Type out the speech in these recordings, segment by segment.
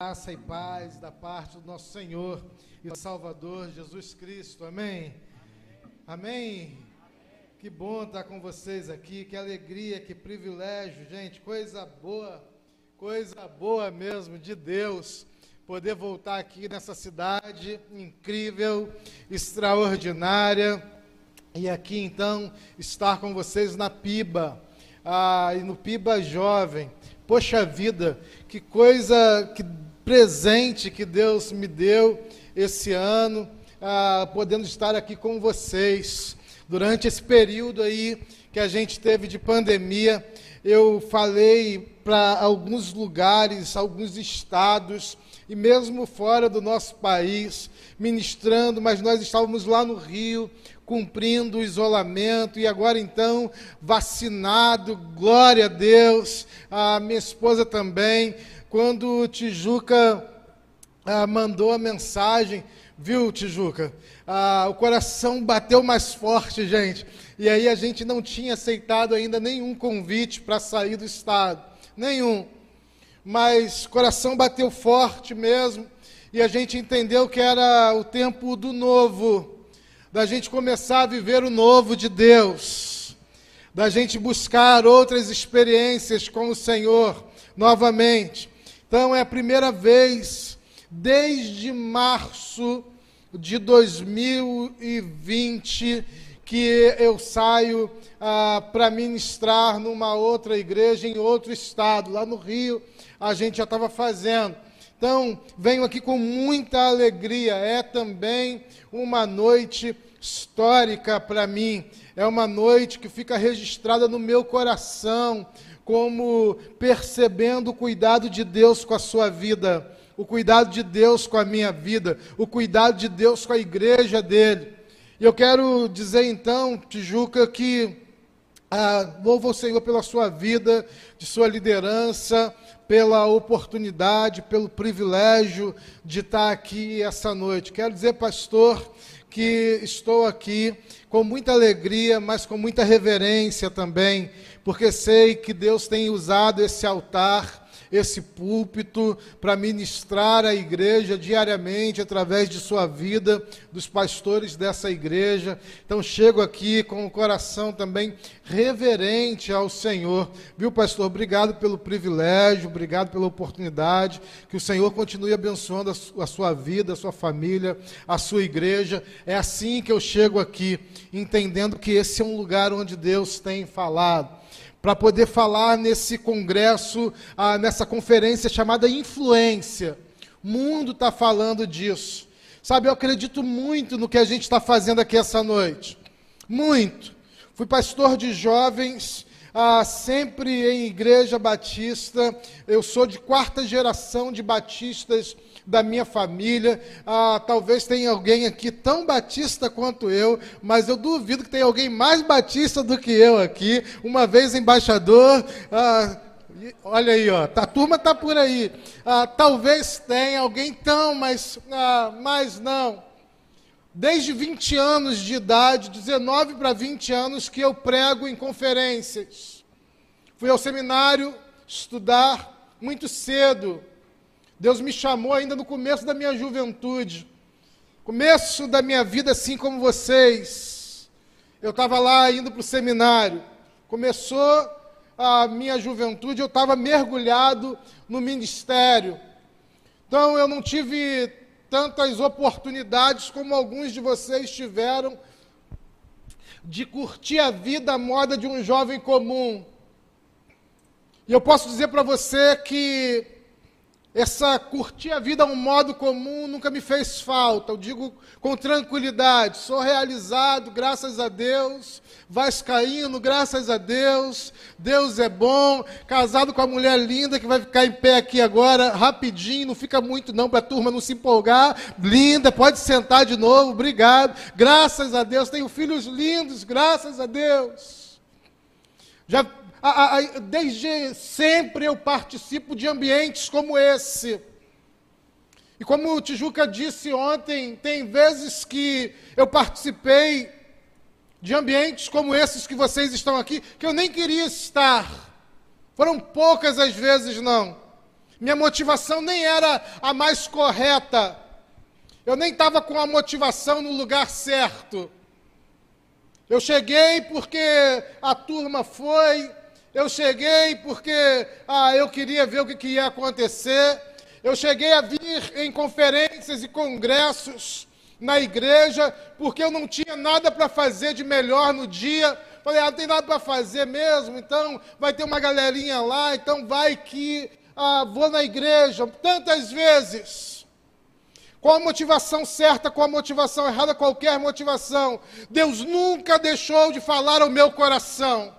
Graça e paz da parte do nosso Senhor e Salvador Jesus Cristo. Amém? Amém? Que bom estar com vocês aqui. Que alegria, que privilégio, gente. Coisa boa, coisa boa mesmo de Deus. Poder voltar aqui nessa cidade incrível, extraordinária. E aqui então estar com vocês na Piba. Ah, e no Piba Jovem. Poxa vida, que coisa, que presente que Deus me deu esse ano, ah, podendo estar aqui com vocês. Durante esse período aí que a gente teve de pandemia, eu falei para alguns lugares, alguns estados, e mesmo fora do nosso país, ministrando, mas nós estávamos lá no Rio, cumprindo o isolamento, e agora então, vacinado, glória a Deus, a minha esposa também quando o Tijuca ah, mandou a mensagem, viu, Tijuca? Ah, o coração bateu mais forte, gente. E aí a gente não tinha aceitado ainda nenhum convite para sair do estado. Nenhum. Mas o coração bateu forte mesmo. E a gente entendeu que era o tempo do novo. Da gente começar a viver o novo de Deus. Da gente buscar outras experiências com o Senhor novamente. Então é a primeira vez desde março de 2020 que eu saio ah, para ministrar numa outra igreja em outro estado. Lá no Rio a gente já estava fazendo. Então, venho aqui com muita alegria. É também uma noite histórica para mim. É uma noite que fica registrada no meu coração, como percebendo o cuidado de Deus com a sua vida, o cuidado de Deus com a minha vida, o cuidado de Deus com a igreja dele. E eu quero dizer então, Tijuca, que ah, louvo o Senhor pela sua vida, de sua liderança, pela oportunidade, pelo privilégio de estar aqui essa noite. Quero dizer, pastor, que estou aqui com muita alegria, mas com muita reverência também, porque sei que Deus tem usado esse altar esse púlpito para ministrar a igreja diariamente através de sua vida, dos pastores dessa igreja. Então chego aqui com o coração também reverente ao Senhor. Viu, pastor? Obrigado pelo privilégio, obrigado pela oportunidade. Que o Senhor continue abençoando a sua vida, a sua família, a sua igreja. É assim que eu chego aqui, entendendo que esse é um lugar onde Deus tem falado para poder falar nesse congresso, ah, nessa conferência chamada Influência. O mundo está falando disso. Sabe, eu acredito muito no que a gente está fazendo aqui essa noite. Muito. Fui pastor de jovens, ah, sempre em igreja batista. Eu sou de quarta geração de batistas da minha família. Ah, talvez tenha alguém aqui tão batista quanto eu, mas eu duvido que tenha alguém mais batista do que eu aqui. Uma vez embaixador. Ah, olha aí, ó, a turma está por aí. Ah, talvez tenha alguém tão, mas, ah, mas não. Desde 20 anos de idade, 19 para 20 anos, que eu prego em conferências. Fui ao seminário estudar muito cedo. Deus me chamou ainda no começo da minha juventude, começo da minha vida, assim como vocês. Eu estava lá indo para o seminário. Começou a minha juventude, eu estava mergulhado no ministério. Então eu não tive tantas oportunidades como alguns de vocês tiveram de curtir a vida à moda de um jovem comum. E eu posso dizer para você que essa curtir a vida a um modo comum nunca me fez falta. Eu digo com tranquilidade, sou realizado, graças a Deus, vascaíno, graças a Deus. Deus é bom, casado com a mulher linda que vai ficar em pé aqui agora, rapidinho, não fica muito não para a turma não se empolgar. Linda, pode sentar de novo. Obrigado. Graças a Deus, tenho filhos lindos, graças a Deus. Já desde sempre eu participo de ambientes como esse. E como o Tijuca disse ontem, tem vezes que eu participei de ambientes como esses que vocês estão aqui, que eu nem queria estar. Foram poucas as vezes, não. Minha motivação nem era a mais correta. Eu nem estava com a motivação no lugar certo. Eu cheguei porque a turma foi, eu cheguei porque ah, eu queria ver o que, que ia acontecer. Eu cheguei a vir em conferências e congressos na igreja porque eu não tinha nada para fazer de melhor no dia. Falei, ah, não tem nada para fazer mesmo, então vai ter uma galerinha lá, então vai que ah, vou na igreja. Tantas vezes com a motivação certa, com a motivação errada, qualquer motivação. Deus nunca deixou de falar ao meu coração.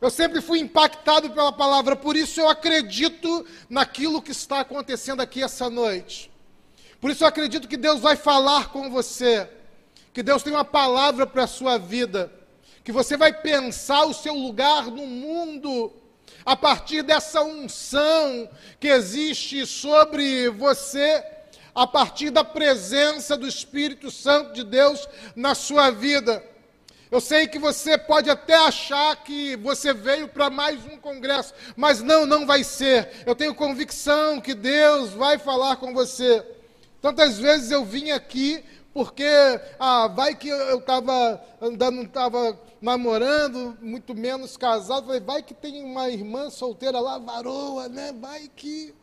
Eu sempre fui impactado pela palavra, por isso eu acredito naquilo que está acontecendo aqui essa noite. Por isso eu acredito que Deus vai falar com você, que Deus tem uma palavra para a sua vida, que você vai pensar o seu lugar no mundo a partir dessa unção que existe sobre você a partir da presença do Espírito Santo de Deus na sua vida. Eu sei que você pode até achar que você veio para mais um congresso, mas não, não vai ser. Eu tenho convicção que Deus vai falar com você. Tantas vezes eu vim aqui porque ah, vai que eu estava andando, não estava namorando, muito menos casado. Falei, vai que tem uma irmã solteira lá, varoa, né? Vai que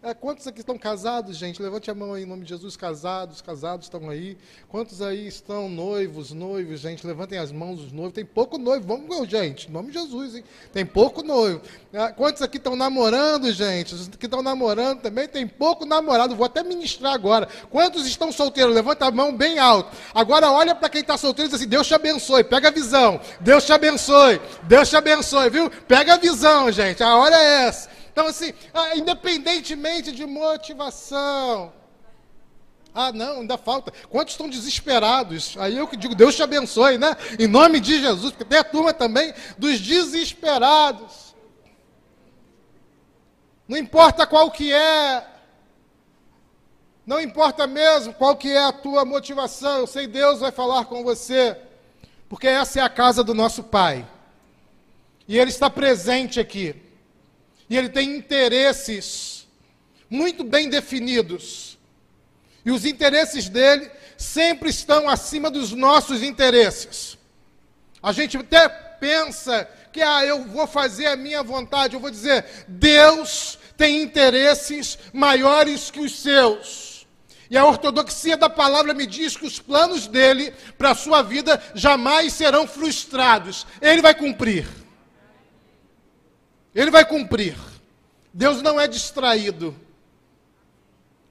é, quantos aqui estão casados, gente? Levante a mão aí em nome de Jesus, casados, casados estão aí. Quantos aí estão noivos, noivos, gente? Levantem as mãos os noivos. Tem pouco noivo, vamos, gente, em nome de Jesus, hein? Tem pouco noivo. É, quantos aqui estão namorando, gente? Os que estão namorando também tem pouco namorado. Vou até ministrar agora. Quantos estão solteiros? Levanta a mão bem alto. Agora olha para quem está solteiro e diz assim: Deus te abençoe. Pega a visão. Deus te abençoe. Deus te abençoe, viu? Pega a visão, gente. A hora é essa. Então, assim, ah, independentemente de motivação. Ah, não, ainda falta. Quantos estão desesperados? Aí eu que digo, Deus te abençoe, né? Em nome de Jesus, porque tem a turma também dos desesperados. Não importa qual que é, não importa mesmo qual que é a tua motivação, eu sei Deus vai falar com você, porque essa é a casa do nosso Pai. E Ele está presente aqui. E ele tem interesses muito bem definidos. E os interesses dele sempre estão acima dos nossos interesses. A gente até pensa que ah, eu vou fazer a minha vontade, eu vou dizer, Deus tem interesses maiores que os seus. E a ortodoxia da palavra me diz que os planos dele para a sua vida jamais serão frustrados. Ele vai cumprir. Ele vai cumprir. Deus não é distraído.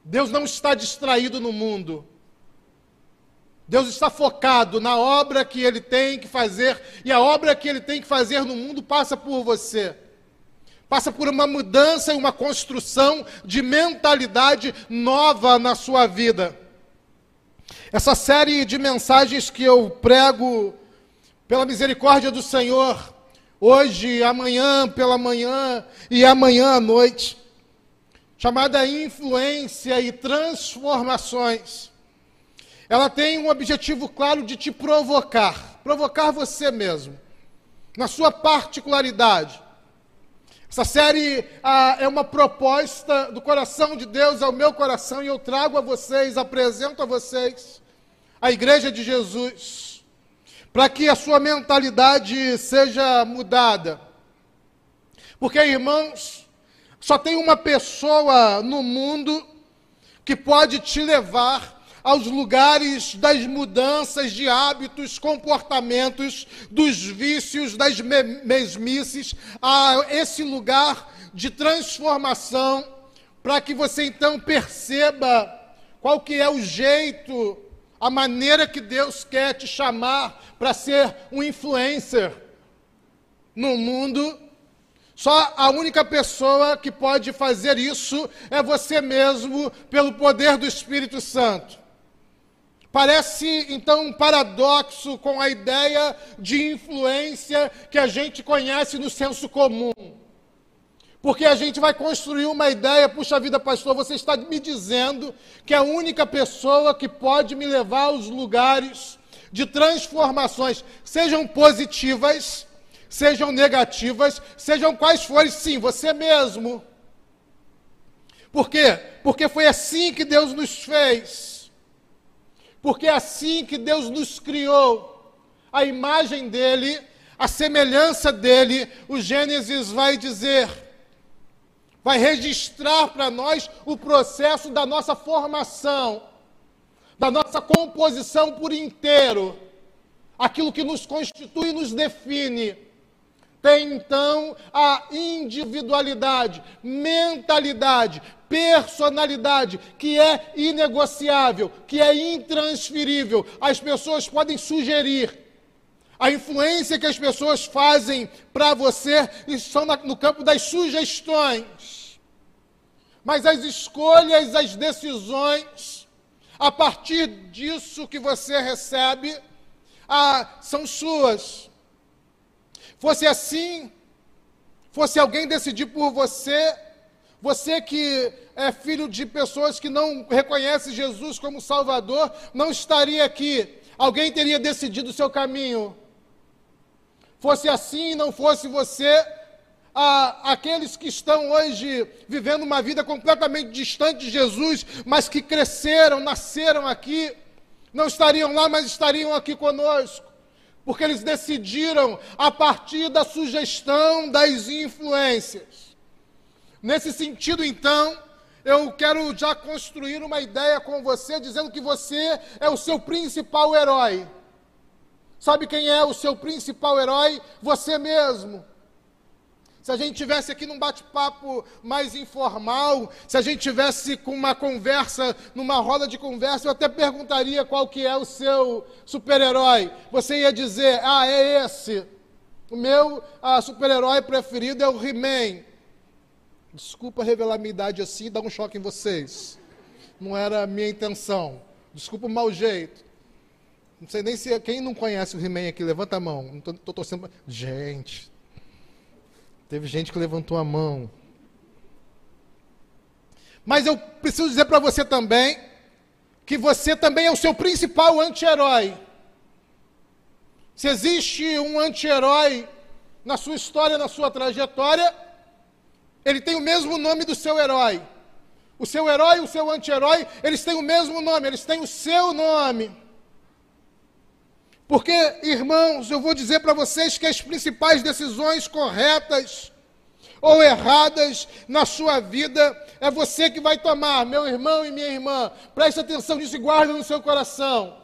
Deus não está distraído no mundo. Deus está focado na obra que ele tem que fazer, e a obra que ele tem que fazer no mundo passa por você. Passa por uma mudança e uma construção de mentalidade nova na sua vida. Essa série de mensagens que eu prego pela misericórdia do Senhor, hoje, amanhã pela manhã e amanhã à noite, chamada influência e transformações. Ela tem um objetivo claro de te provocar, provocar você mesmo, na sua particularidade. Essa série ah, é uma proposta do coração de Deus ao meu coração e eu trago a vocês, apresento a vocês a Igreja de Jesus para que a sua mentalidade seja mudada. Porque, irmãos, só tem uma pessoa no mundo que pode te levar aos lugares das mudanças de hábitos, comportamentos, dos vícios, das mesmices, a esse lugar de transformação, para que você então perceba qual que é o jeito a maneira que Deus quer te chamar para ser um influencer no mundo. Só a única pessoa que pode fazer isso é você mesmo, pelo poder do Espírito Santo. Parece então um paradoxo com a ideia de influência que a gente conhece no senso comum. Porque a gente vai construir uma ideia, puxa vida, pastor, você está me dizendo que a única pessoa que pode me levar aos lugares de transformações, sejam positivas, sejam negativas, sejam quais forem, sim, você mesmo. Por quê? Porque foi assim que Deus nos fez. Porque é assim que Deus nos criou. A imagem dele, a semelhança dele, o Gênesis vai dizer, vai registrar para nós o processo da nossa formação, da nossa composição por inteiro, aquilo que nos constitui e nos define tem então a individualidade, mentalidade, personalidade, que é inegociável, que é intransferível. As pessoas podem sugerir. A influência que as pessoas fazem para você estão no campo das sugestões. Mas as escolhas, as decisões, a partir disso que você recebe, ah, são suas. Fosse assim, fosse alguém decidir por você, você que é filho de pessoas que não reconhecem Jesus como Salvador, não estaria aqui. Alguém teria decidido o seu caminho. Fosse assim, não fosse você, a, aqueles que estão hoje vivendo uma vida completamente distante de Jesus, mas que cresceram, nasceram aqui, não estariam lá, mas estariam aqui conosco porque eles decidiram a partir da sugestão das influências. Nesse sentido, então, eu quero já construir uma ideia com você, dizendo que você é o seu principal herói. Sabe quem é o seu principal herói? Você mesmo. Se a gente tivesse aqui num bate-papo mais informal, se a gente tivesse com uma conversa, numa roda de conversa, eu até perguntaria qual que é o seu super-herói. Você ia dizer, ah, é esse. O meu ah, super-herói preferido é o He-Man. Desculpa revelar minha idade assim dar um choque em vocês. Não era a minha intenção. Desculpa o mau jeito. Não sei nem se quem não conhece o He-Man aqui, levanta a mão. Não estou torcendo. Gente, Teve gente que levantou a mão. Mas eu preciso dizer para você também que você também é o seu principal anti-herói. Se existe um anti-herói na sua história, na sua trajetória, ele tem o mesmo nome do seu herói. O seu herói e o seu anti-herói, eles têm o mesmo nome, eles têm o seu nome. Porque, irmãos, eu vou dizer para vocês que as principais decisões corretas ou erradas na sua vida é você que vai tomar, meu irmão e minha irmã. Preste atenção nisso e guarde no seu coração.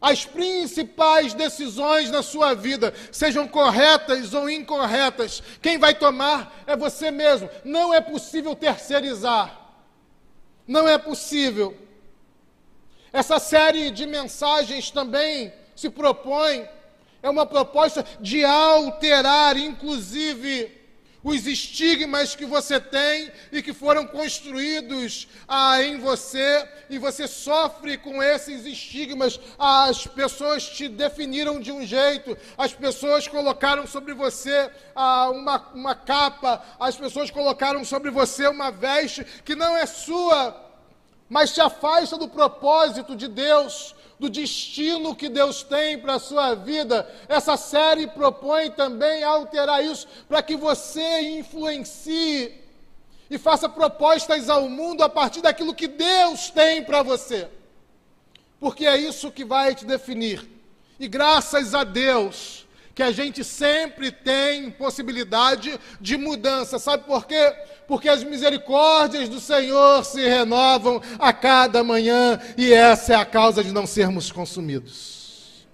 As principais decisões na sua vida, sejam corretas ou incorretas, quem vai tomar é você mesmo. Não é possível terceirizar. Não é possível. Essa série de mensagens também se propõe, é uma proposta de alterar, inclusive, os estigmas que você tem e que foram construídos ah, em você, e você sofre com esses estigmas. As pessoas te definiram de um jeito, as pessoas colocaram sobre você ah, uma, uma capa, as pessoas colocaram sobre você uma veste que não é sua, mas te afasta do propósito de Deus do destino que Deus tem para a sua vida. Essa série propõe também alterar isso para que você influencie e faça propostas ao mundo a partir daquilo que Deus tem para você. Porque é isso que vai te definir. E graças a Deus, que a gente sempre tem possibilidade de mudança. Sabe por quê? Porque as misericórdias do Senhor se renovam a cada manhã e essa é a causa de não sermos consumidos.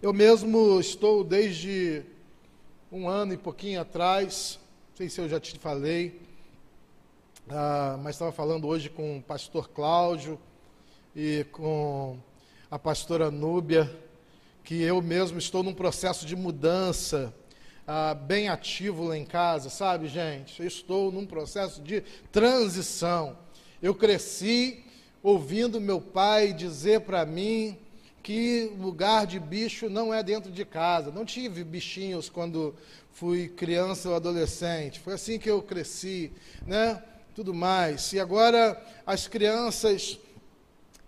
Eu mesmo estou desde um ano e pouquinho atrás, não sei se eu já te falei, ah, mas estava falando hoje com o pastor Cláudio e com a pastora Núbia que eu mesmo estou num processo de mudança ah, bem ativo lá em casa, sabe, gente? Eu estou num processo de transição. Eu cresci ouvindo meu pai dizer para mim que lugar de bicho não é dentro de casa. Não tive bichinhos quando fui criança ou adolescente. Foi assim que eu cresci, né? Tudo mais. E agora as crianças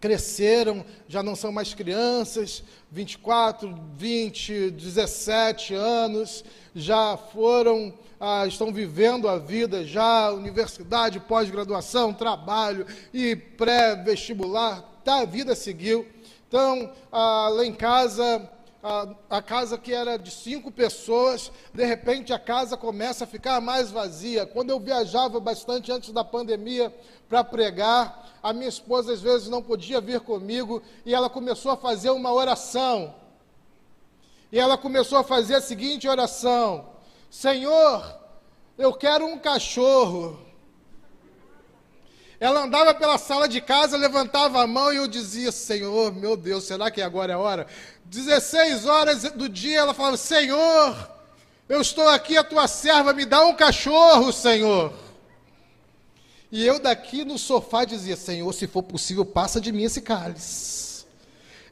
cresceram, já não são mais crianças, 24, 20, 17 anos, já foram, ah, estão vivendo a vida já, universidade, pós-graduação, trabalho e pré-vestibular, tá, a vida seguiu. Então, ah, lá em casa, a, a, casa que era de cinco pessoas, de repente a casa começa a ficar mais vazia. Quando eu viajava bastante antes da pandemia para pregar, a minha esposa às vezes não podia vir comigo e ela começou a fazer uma oração. E ela começou a fazer a seguinte oração: Senhor, eu quero um cachorro. Ela andava pela sala de casa, levantava a mão e eu dizia: Senhor, meu Deus, será que agora é a hora? 16 horas do dia ela falava: Senhor, eu estou aqui, a tua serva, me dá um cachorro, Senhor. E eu daqui no sofá dizia: Senhor, se for possível, passa de mim esse cálice.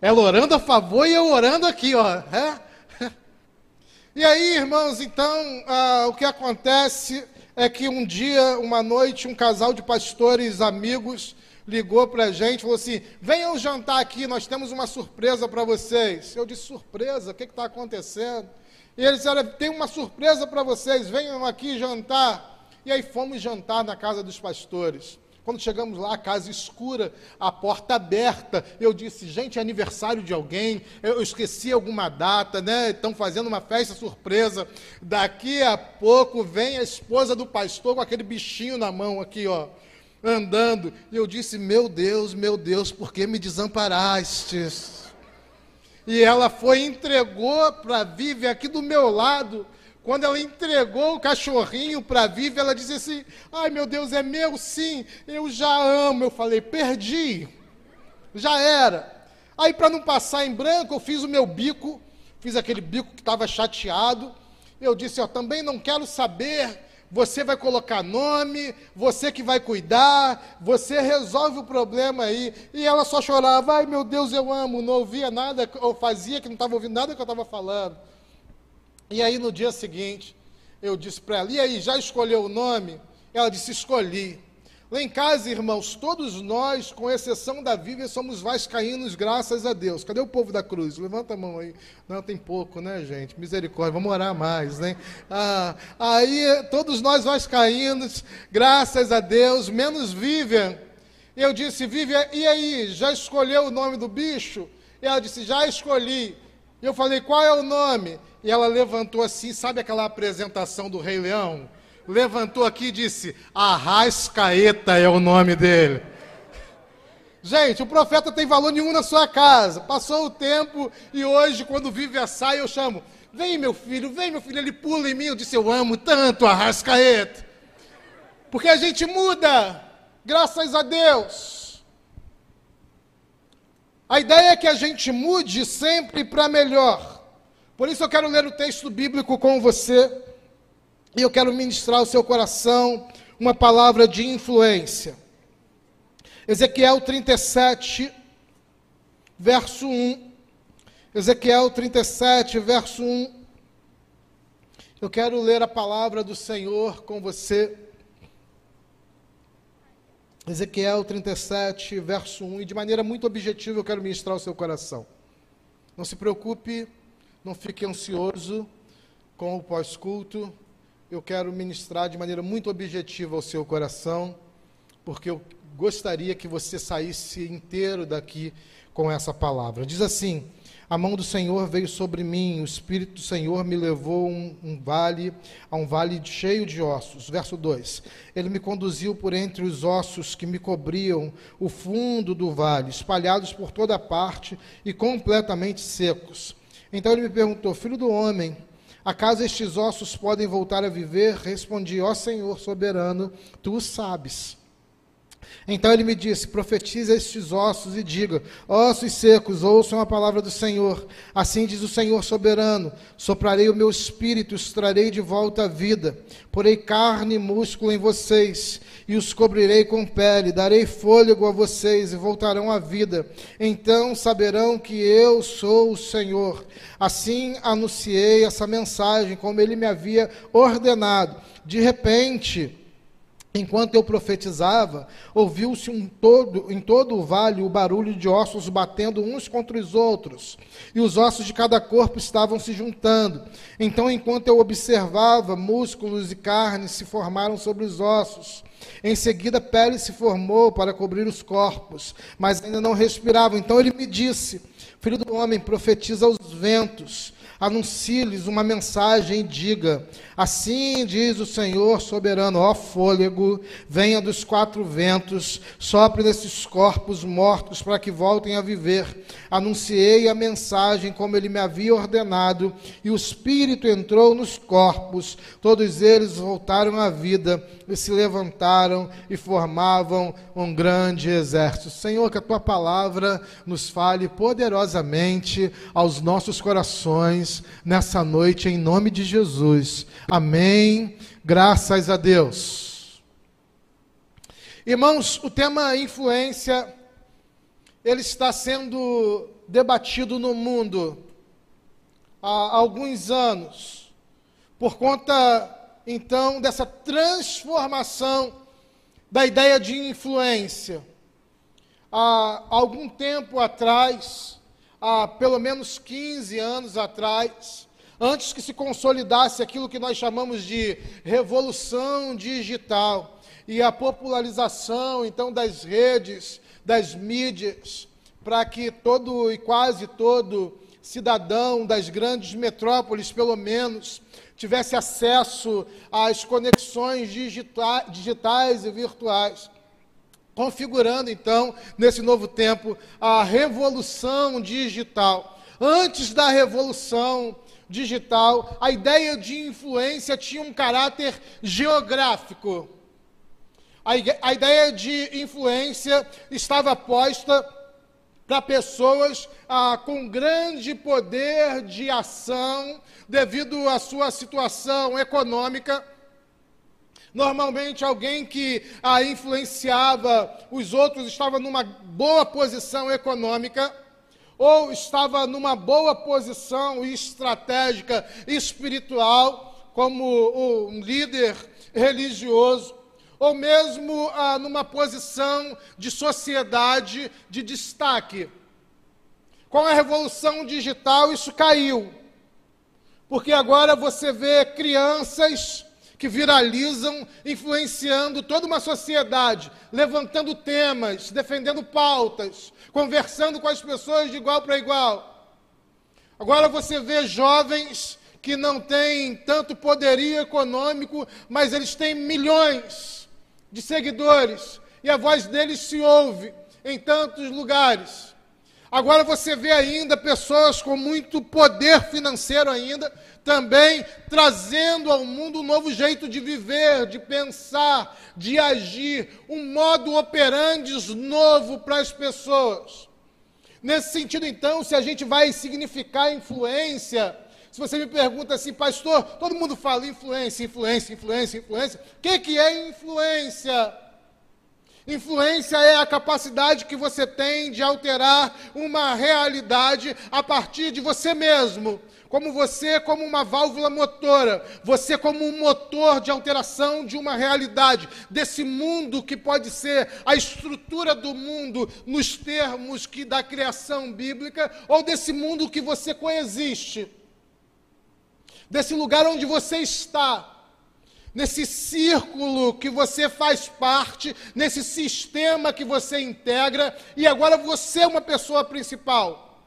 Ela orando a favor e eu orando aqui, ó. É? E aí, irmãos, então, ah, o que acontece é que um dia, uma noite, um casal de pastores amigos ligou para a gente, falou assim: venham jantar aqui, nós temos uma surpresa para vocês. Eu disse: surpresa? O que está acontecendo? E eles disseram: tem uma surpresa para vocês, venham aqui jantar. E aí fomos jantar na casa dos pastores. Quando chegamos lá, a casa escura, a porta aberta, eu disse, gente, é aniversário de alguém, eu esqueci alguma data, né? Estão fazendo uma festa surpresa. Daqui a pouco vem a esposa do pastor com aquele bichinho na mão aqui, ó, andando. E eu disse, meu Deus, meu Deus, por que me desamparastes? E ela foi entregou para Vive aqui do meu lado quando ela entregou o cachorrinho para Vivi, ela disse assim: Ai meu Deus, é meu sim, eu já amo. Eu falei: Perdi, já era. Aí, para não passar em branco, eu fiz o meu bico, fiz aquele bico que estava chateado. Eu disse: Ó, também não quero saber. Você vai colocar nome, você que vai cuidar, você resolve o problema aí. E ela só chorava: Ai meu Deus, eu amo. Não ouvia nada, ou fazia que não estava ouvindo nada que eu estava falando. E aí no dia seguinte, eu disse para ela: E aí, já escolheu o nome? Ela disse: Escolhi. Lá em casa, irmãos, todos nós, com exceção da Vivian, somos vascaínos, graças a Deus. Cadê o povo da cruz? Levanta a mão aí. Não, tem pouco, né, gente? Misericórdia, vamos orar mais, né? Ah, aí, todos nós vascaínos, graças a Deus, menos Vivian. Eu disse, Vivian, e aí, já escolheu o nome do bicho? Ela disse, já escolhi. Eu falei, qual é o nome? E ela levantou assim, sabe aquela apresentação do Rei Leão? Levantou aqui e disse: Arrascaeta é o nome dele. Gente, o profeta tem valor nenhum na sua casa. Passou o tempo e hoje, quando vive a saia, eu chamo: Vem, meu filho, vem, meu filho. Ele pula em mim. Eu disse: Eu amo tanto Arrascaeta. Porque a gente muda, graças a Deus. A ideia é que a gente mude sempre para melhor. Por isso eu quero ler o texto bíblico com você e eu quero ministrar ao seu coração uma palavra de influência. Ezequiel 37, verso 1. Ezequiel 37, verso 1. Eu quero ler a palavra do Senhor com você. Ezequiel 37, verso 1. E de maneira muito objetiva eu quero ministrar ao seu coração. Não se preocupe não fique ansioso com o pós-culto. Eu quero ministrar de maneira muito objetiva ao seu coração, porque eu gostaria que você saísse inteiro daqui com essa palavra. Diz assim: A mão do Senhor veio sobre mim, o Espírito do Senhor me levou um, um vale, a um vale cheio de ossos. Verso 2: Ele me conduziu por entre os ossos que me cobriam o fundo do vale, espalhados por toda parte e completamente secos. Então ele me perguntou: Filho do homem, acaso estes ossos podem voltar a viver? Respondi: Ó Senhor soberano, tu o sabes. Então ele me disse: Profetiza estes ossos e diga: Ossos secos, ouçam a palavra do Senhor. Assim diz o Senhor soberano: Soprarei o meu espírito, os de volta à vida. Porei carne e músculo em vocês, e os cobrirei com pele. Darei fôlego a vocês, e voltarão à vida. Então saberão que eu sou o Senhor. Assim anunciei essa mensagem, como ele me havia ordenado. De repente Enquanto eu profetizava, ouviu-se um todo, em todo o vale o barulho de ossos batendo uns contra os outros, e os ossos de cada corpo estavam se juntando. Então, enquanto eu observava, músculos e carne se formaram sobre os ossos. Em seguida, pele se formou para cobrir os corpos, mas ainda não respiravam. Então ele me disse: Filho do homem, profetiza aos ventos anuncie-lhes uma mensagem e diga: Assim diz o Senhor soberano, ó fôlego, venha dos quatro ventos, sopre nesses corpos mortos para que voltem a viver. Anunciei a mensagem como ele me havia ordenado, e o Espírito entrou nos corpos, todos eles voltaram à vida e se levantaram e formavam um grande exército. Senhor, que a tua palavra nos fale poderosamente aos nossos corações nessa noite, em nome de Jesus. Amém. Graças a Deus. Irmãos, o tema influência ele está sendo debatido no mundo há alguns anos por conta então dessa transformação da ideia de influência. Há algum tempo atrás, há pelo menos 15 anos atrás, antes que se consolidasse aquilo que nós chamamos de revolução digital e a popularização então das redes, das mídias, para que todo e quase todo cidadão das grandes metrópoles, pelo menos, tivesse acesso às conexões digita digitais e virtuais, configurando então, nesse novo tempo, a revolução digital. Antes da revolução digital, a ideia de influência tinha um caráter geográfico. A, a ideia de influência estava posta para pessoas ah, com grande poder de ação devido à sua situação econômica. Normalmente, alguém que ah, influenciava os outros estava numa boa posição econômica ou estava numa boa posição estratégica espiritual, como um líder religioso ou mesmo ah, numa posição de sociedade de destaque. Com a revolução digital, isso caiu. Porque agora você vê crianças que viralizam, influenciando toda uma sociedade, levantando temas, defendendo pautas, conversando com as pessoas de igual para igual. Agora você vê jovens que não têm tanto poderio econômico, mas eles têm milhões de seguidores, e a voz deles se ouve em tantos lugares. Agora você vê ainda pessoas com muito poder financeiro ainda, também trazendo ao mundo um novo jeito de viver, de pensar, de agir, um modo operandi novo para as pessoas. Nesse sentido, então, se a gente vai significar influência, se você me pergunta assim, pastor, todo mundo fala influência, influência, influência, influência. O que, que é influência? Influência é a capacidade que você tem de alterar uma realidade a partir de você mesmo. Como você, como uma válvula motora, você, como um motor de alteração de uma realidade, desse mundo que pode ser a estrutura do mundo nos termos que da criação bíblica, ou desse mundo que você coexiste desse lugar onde você está, nesse círculo que você faz parte, nesse sistema que você integra, e agora você é uma pessoa principal.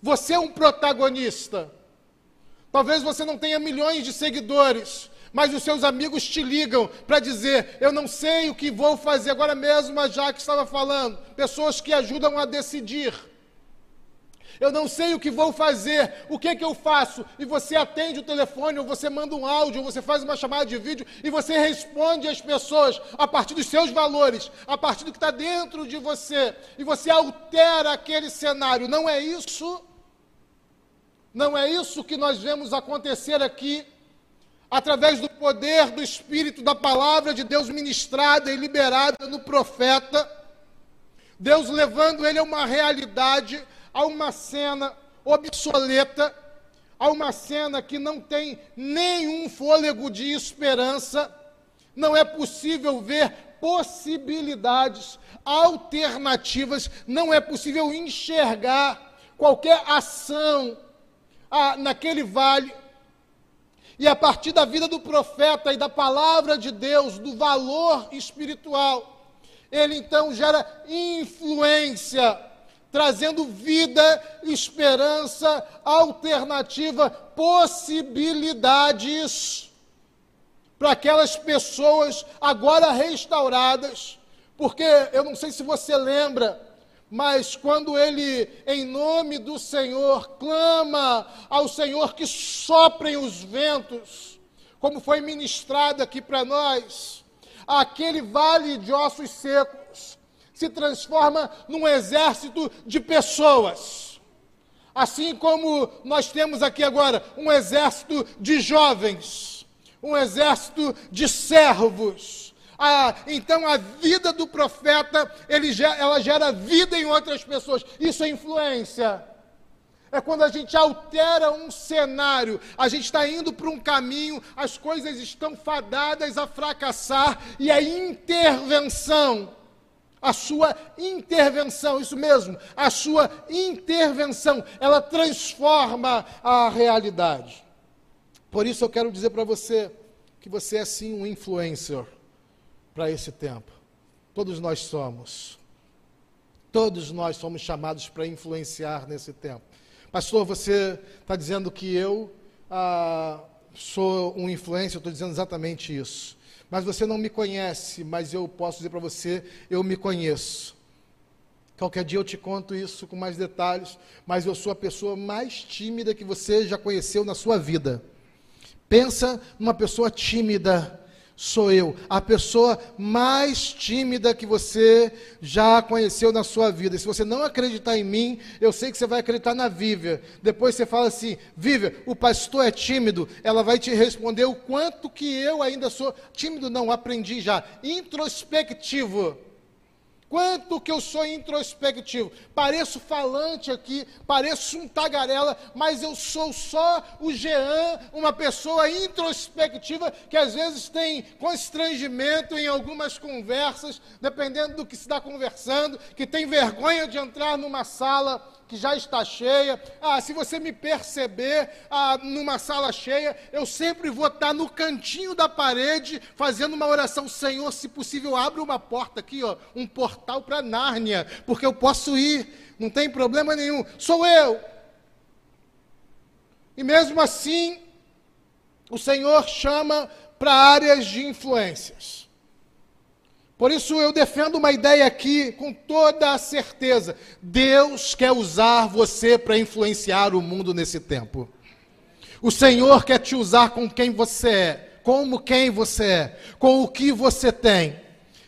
Você é um protagonista. Talvez você não tenha milhões de seguidores, mas os seus amigos te ligam para dizer: Eu não sei o que vou fazer. Agora mesmo a Jaque estava falando, pessoas que ajudam a decidir eu não sei o que vou fazer, o que, que eu faço? E você atende o telefone, ou você manda um áudio, ou você faz uma chamada de vídeo, e você responde às pessoas a partir dos seus valores, a partir do que está dentro de você, e você altera aquele cenário. Não é isso? Não é isso que nós vemos acontecer aqui, através do poder do Espírito, da palavra de Deus ministrada e liberada no profeta, Deus levando ele a uma realidade a uma cena obsoleta, a uma cena que não tem nenhum fôlego de esperança, não é possível ver possibilidades, alternativas, não é possível enxergar qualquer ação ah, naquele vale. E a partir da vida do profeta e da palavra de Deus, do valor espiritual, ele então gera influência, trazendo vida, esperança, alternativa, possibilidades para aquelas pessoas agora restauradas. Porque eu não sei se você lembra, mas quando ele, em nome do Senhor, clama ao Senhor que soprem os ventos, como foi ministrado aqui para nós, aquele vale de ossos secos se transforma num exército de pessoas. Assim como nós temos aqui agora um exército de jovens, um exército de servos. Ah, então a vida do profeta, ele, ela gera vida em outras pessoas. Isso é influência. É quando a gente altera um cenário, a gente está indo para um caminho, as coisas estão fadadas a fracassar, e a intervenção, a sua intervenção, isso mesmo, a sua intervenção, ela transforma a realidade. Por isso eu quero dizer para você que você é sim um influencer para esse tempo. Todos nós somos. Todos nós somos chamados para influenciar nesse tempo. Pastor, você está dizendo que eu ah, sou um influencer, eu estou dizendo exatamente isso. Mas você não me conhece, mas eu posso dizer para você, eu me conheço. Qualquer dia eu te conto isso com mais detalhes, mas eu sou a pessoa mais tímida que você já conheceu na sua vida. Pensa numa pessoa tímida, sou eu, a pessoa mais tímida que você já conheceu na sua vida. Se você não acreditar em mim, eu sei que você vai acreditar na Vívia. Depois você fala assim: Vívia, o pastor é tímido. Ela vai te responder o quanto que eu ainda sou tímido. Não, aprendi já. Introspectivo. Quanto que eu sou introspectivo. Pareço falante aqui, pareço um tagarela, mas eu sou só o Jean, uma pessoa introspectiva que às vezes tem constrangimento em algumas conversas, dependendo do que se está conversando, que tem vergonha de entrar numa sala que já está cheia. Ah, se você me perceber ah, numa sala cheia, eu sempre vou estar no cantinho da parede fazendo uma oração. Senhor, se possível, abre uma porta aqui, ó, um portal para Nárnia, porque eu posso ir, não tem problema nenhum. Sou eu. E mesmo assim, o Senhor chama para áreas de influências. Por isso eu defendo uma ideia aqui com toda a certeza. Deus quer usar você para influenciar o mundo nesse tempo. O Senhor quer te usar com quem você é, como quem você é, com o que você tem.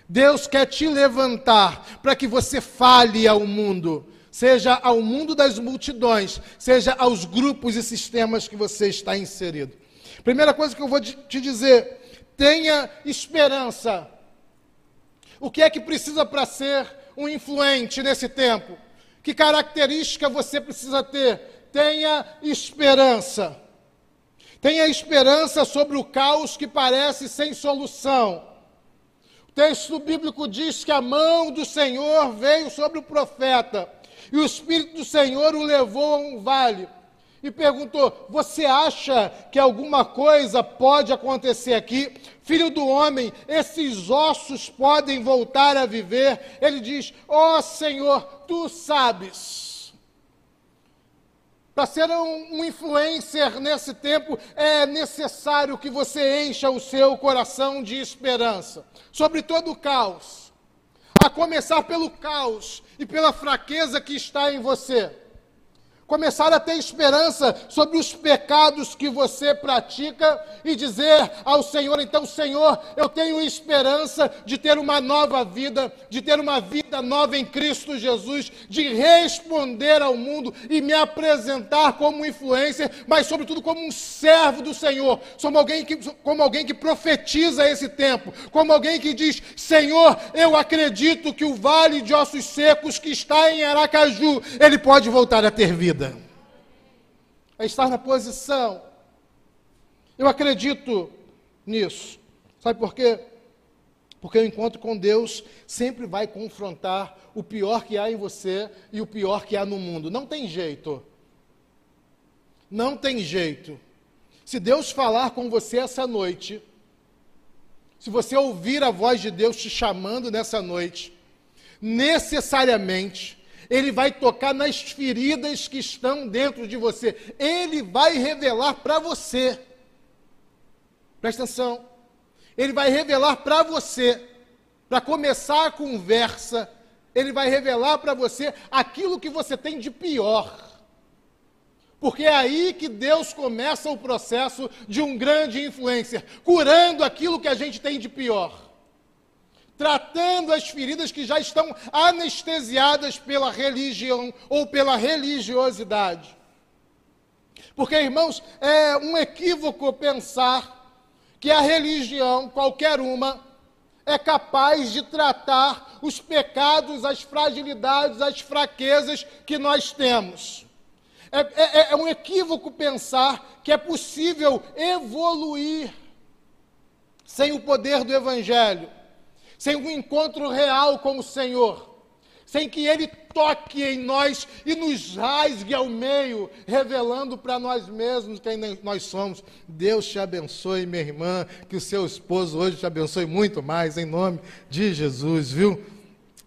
Deus quer te levantar para que você fale ao mundo, seja ao mundo das multidões, seja aos grupos e sistemas que você está inserido. Primeira coisa que eu vou te dizer: tenha esperança o que é que precisa para ser um influente nesse tempo? Que característica você precisa ter? Tenha esperança. Tenha esperança sobre o caos que parece sem solução. O texto bíblico diz que a mão do Senhor veio sobre o profeta e o Espírito do Senhor o levou a um vale e perguntou: Você acha que alguma coisa pode acontecer aqui? Filho do homem, esses ossos podem voltar a viver? Ele diz: Ó oh, Senhor, tu sabes. Para ser um, um influencer nesse tempo, é necessário que você encha o seu coração de esperança sobre todo o caos. A começar pelo caos e pela fraqueza que está em você começar a ter esperança sobre os pecados que você pratica e dizer ao Senhor: então, Senhor, eu tenho esperança de ter uma nova vida, de ter uma vida nova em Cristo Jesus, de responder ao mundo e me apresentar como influência, mas, sobretudo, como um servo do Senhor, como alguém que, como alguém que profetiza esse tempo, como alguém que diz: Senhor, eu acredito que o vale de ossos secos que está em Aracaju, ele pode voltar a ter vida vida. É estar na posição. Eu acredito nisso. Sabe por quê? Porque o encontro com Deus sempre vai confrontar o pior que há em você e o pior que há no mundo. Não tem jeito. Não tem jeito. Se Deus falar com você essa noite, se você ouvir a voz de Deus te chamando nessa noite, necessariamente ele vai tocar nas feridas que estão dentro de você. Ele vai revelar para você. Presta atenção. Ele vai revelar para você, para começar a conversa, ele vai revelar para você aquilo que você tem de pior. Porque é aí que Deus começa o processo de um grande influencer, curando aquilo que a gente tem de pior tratando as feridas que já estão anestesiadas pela religião ou pela religiosidade. Porque, irmãos, é um equívoco pensar que a religião, qualquer uma, é capaz de tratar os pecados, as fragilidades, as fraquezas que nós temos. É, é, é um equívoco pensar que é possível evoluir sem o poder do Evangelho sem um encontro real com o Senhor, sem que Ele toque em nós e nos rasgue ao meio, revelando para nós mesmos quem nós somos. Deus te abençoe, minha irmã, que o seu esposo hoje te abençoe muito mais, em nome de Jesus, viu?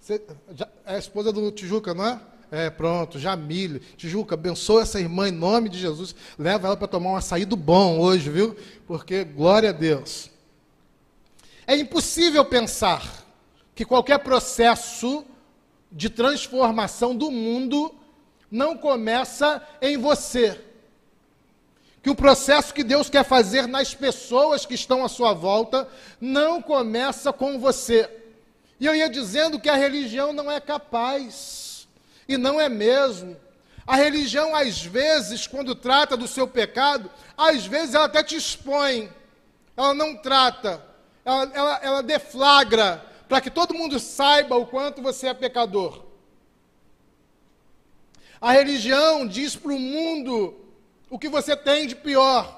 Você, já, é a esposa do Tijuca, não é? É, pronto, Jamile. Tijuca, abençoa essa irmã em nome de Jesus. Leva ela para tomar um açaí do bom hoje, viu? Porque glória a Deus. É impossível pensar que qualquer processo de transformação do mundo não começa em você. Que o processo que Deus quer fazer nas pessoas que estão à sua volta não começa com você. E eu ia dizendo que a religião não é capaz, e não é mesmo. A religião, às vezes, quando trata do seu pecado, às vezes ela até te expõe, ela não trata ela, ela, ela deflagra para que todo mundo saiba o quanto você é pecador. A religião diz para o mundo o que você tem de pior.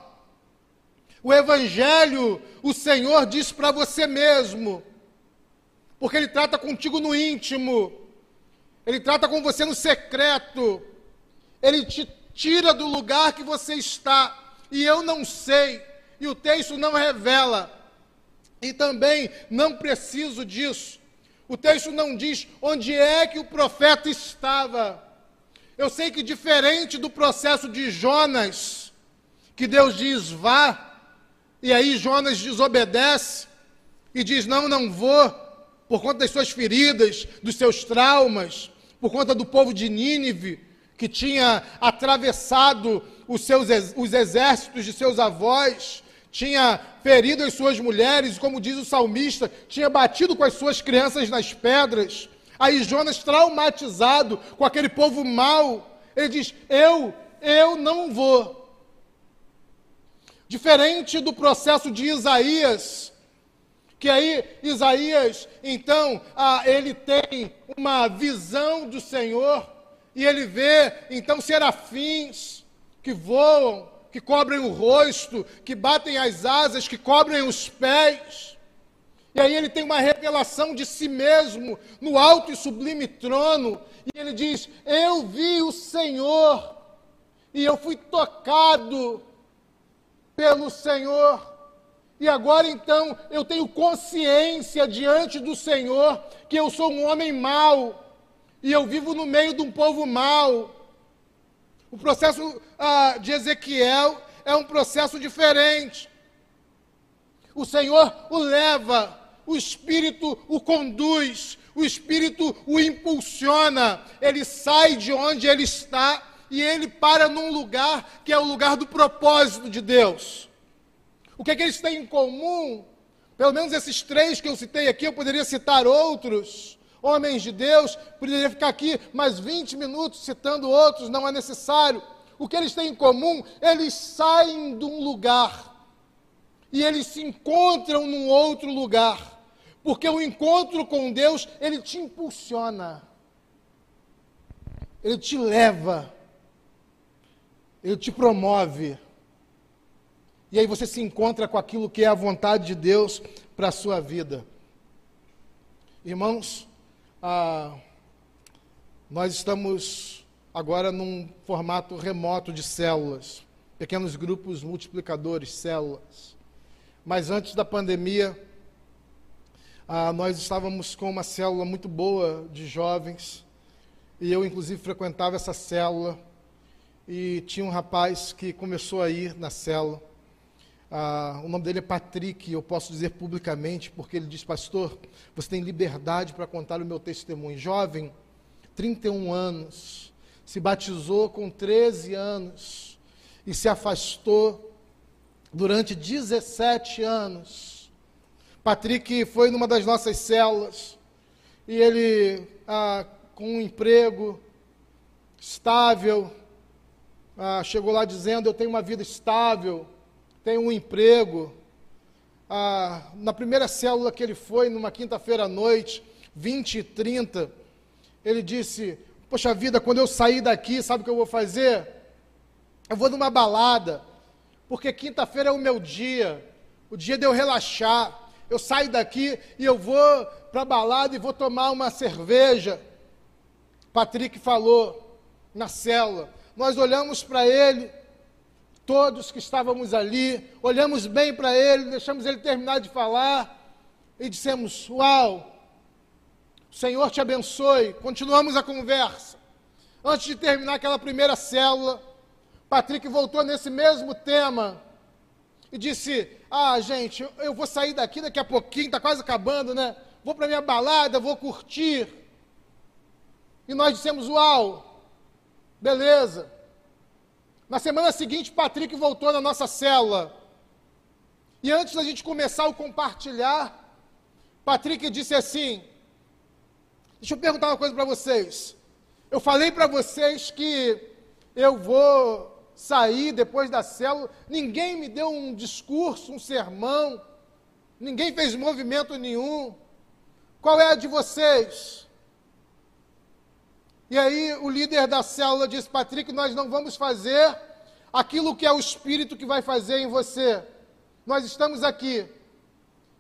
O Evangelho, o Senhor diz para você mesmo, porque Ele trata contigo no íntimo, Ele trata com você no secreto, Ele te tira do lugar que você está, e eu não sei, e o texto não revela e também não preciso disso. O texto não diz onde é que o profeta estava. Eu sei que, diferente do processo de Jonas, que Deus diz vá, e aí Jonas desobedece e diz: não, não vou, por conta das suas feridas, dos seus traumas, por conta do povo de Nínive, que tinha atravessado os, seus, os exércitos de seus avós, tinha ferido as suas mulheres, como diz o salmista, tinha batido com as suas crianças nas pedras. Aí Jonas, traumatizado com aquele povo mau, ele diz: Eu, eu não vou. Diferente do processo de Isaías, que aí Isaías, então, ah, ele tem uma visão do Senhor, e ele vê, então, serafins que voam, que cobrem o rosto, que batem as asas, que cobrem os pés. E aí ele tem uma revelação de si mesmo no alto e sublime trono, e ele diz: Eu vi o Senhor, e eu fui tocado pelo Senhor. E agora então eu tenho consciência diante do Senhor que eu sou um homem mau, e eu vivo no meio de um povo mau o processo ah, de Ezequiel é um processo diferente. O Senhor o leva, o Espírito o conduz, o Espírito o impulsiona. Ele sai de onde ele está e ele para num lugar que é o lugar do propósito de Deus. O que, é que eles têm em comum? Pelo menos esses três que eu citei aqui, eu poderia citar outros homens de Deus, poderia ficar aqui mais 20 minutos citando outros, não é necessário. O que eles têm em comum? Eles saem de um lugar e eles se encontram num outro lugar. Porque o encontro com Deus, ele te impulsiona. Ele te leva. Ele te promove. E aí você se encontra com aquilo que é a vontade de Deus para a sua vida. Irmãos, ah, nós estamos agora num formato remoto de células, pequenos grupos multiplicadores, células. Mas antes da pandemia, ah, nós estávamos com uma célula muito boa de jovens, e eu, inclusive, frequentava essa célula, e tinha um rapaz que começou a ir na célula. Ah, o nome dele é Patrick, eu posso dizer publicamente, porque ele diz: Pastor, você tem liberdade para contar o meu testemunho. Jovem, 31 anos, se batizou com 13 anos e se afastou durante 17 anos. Patrick foi numa das nossas células e ele, ah, com um emprego estável, ah, chegou lá dizendo: Eu tenho uma vida estável tem um emprego. Ah, na primeira célula que ele foi, numa quinta-feira à noite, 20 e 30, ele disse: Poxa vida, quando eu sair daqui, sabe o que eu vou fazer? Eu vou numa balada, porque quinta-feira é o meu dia, o dia de eu relaxar. Eu saio daqui e eu vou para a balada e vou tomar uma cerveja. Patrick falou na célula. Nós olhamos para ele todos que estávamos ali, olhamos bem para ele, deixamos ele terminar de falar e dissemos: Uau, o Senhor te abençoe. Continuamos a conversa. Antes de terminar aquela primeira célula, Patrick voltou nesse mesmo tema e disse: Ah, gente, eu vou sair daqui daqui a pouquinho, está quase acabando, né? Vou para minha balada, vou curtir. E nós dissemos: Uau, beleza. Na semana seguinte, Patrick voltou na nossa célula. E antes da gente começar o compartilhar, Patrick disse assim: Deixa eu perguntar uma coisa para vocês. Eu falei para vocês que eu vou sair depois da célula. Ninguém me deu um discurso, um sermão. Ninguém fez movimento nenhum. Qual é a de vocês? E aí o líder da célula disse: Patrick, nós não vamos fazer aquilo que é o Espírito que vai fazer em você. Nós estamos aqui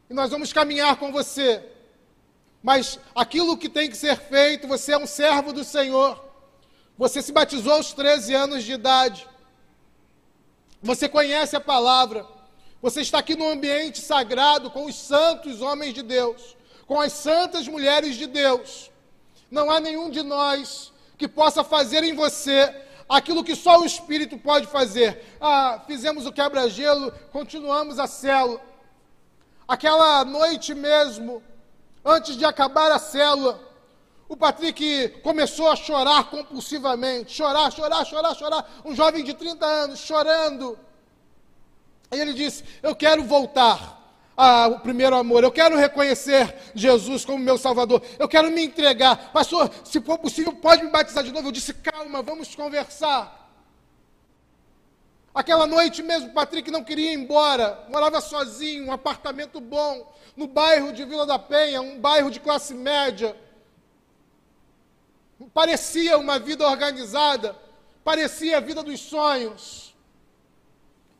e nós vamos caminhar com você. Mas aquilo que tem que ser feito, você é um servo do Senhor. Você se batizou aos 13 anos de idade. Você conhece a palavra. Você está aqui no ambiente sagrado com os santos homens de Deus, com as santas mulheres de Deus. Não há nenhum de nós que possa fazer em você aquilo que só o Espírito pode fazer. Ah, fizemos o quebra-gelo, continuamos a célula. Aquela noite mesmo, antes de acabar a célula, o Patrick começou a chorar compulsivamente, chorar, chorar, chorar, chorar. Um jovem de 30 anos chorando. E ele disse: Eu quero voltar ah, o primeiro amor. Eu quero reconhecer Jesus como meu Salvador. Eu quero me entregar. Pastor, se for possível, pode me batizar de novo. Eu disse, calma, vamos conversar. Aquela noite mesmo, Patrick não queria ir embora, morava sozinho, um apartamento bom, no bairro de Vila da Penha, um bairro de classe média. Parecia uma vida organizada, parecia a vida dos sonhos.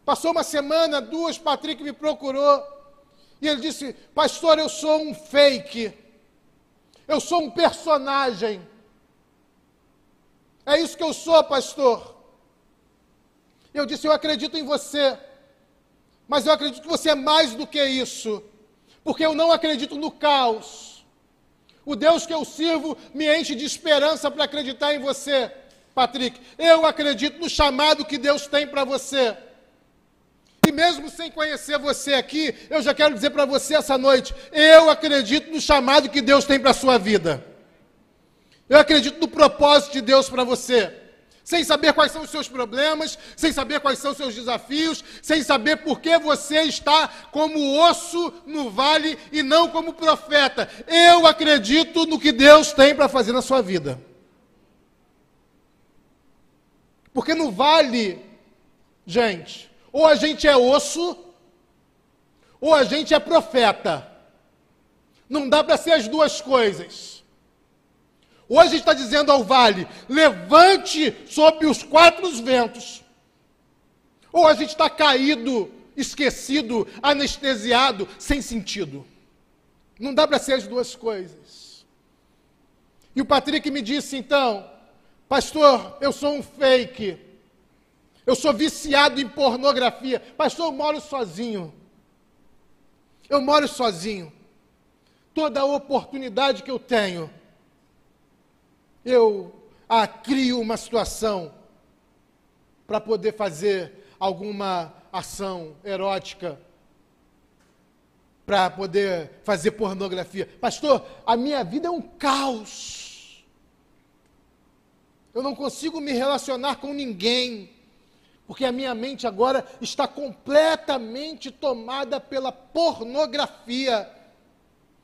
Passou uma semana, duas, Patrick me procurou. E ele disse: Pastor, eu sou um fake. Eu sou um personagem. É isso que eu sou, pastor. Eu disse: Eu acredito em você. Mas eu acredito que você é mais do que isso. Porque eu não acredito no caos. O Deus que eu sirvo me enche de esperança para acreditar em você, Patrick. Eu acredito no chamado que Deus tem para você. E mesmo sem conhecer você aqui, eu já quero dizer para você essa noite: eu acredito no chamado que Deus tem para a sua vida. Eu acredito no propósito de Deus para você. Sem saber quais são os seus problemas, sem saber quais são os seus desafios, sem saber por que você está como osso no vale e não como profeta. Eu acredito no que Deus tem para fazer na sua vida. Porque no vale, gente, ou a gente é osso, ou a gente é profeta. Não dá para ser as duas coisas. Hoje está dizendo ao vale: levante sob os quatro ventos. Ou a gente está caído, esquecido, anestesiado, sem sentido. Não dá para ser as duas coisas. E o Patrick me disse então, pastor, eu sou um fake. Eu sou viciado em pornografia. Pastor, eu moro sozinho. Eu moro sozinho. Toda oportunidade que eu tenho, eu ah, crio uma situação para poder fazer alguma ação erótica, para poder fazer pornografia. Pastor, a minha vida é um caos. Eu não consigo me relacionar com ninguém porque a minha mente agora está completamente tomada pela pornografia.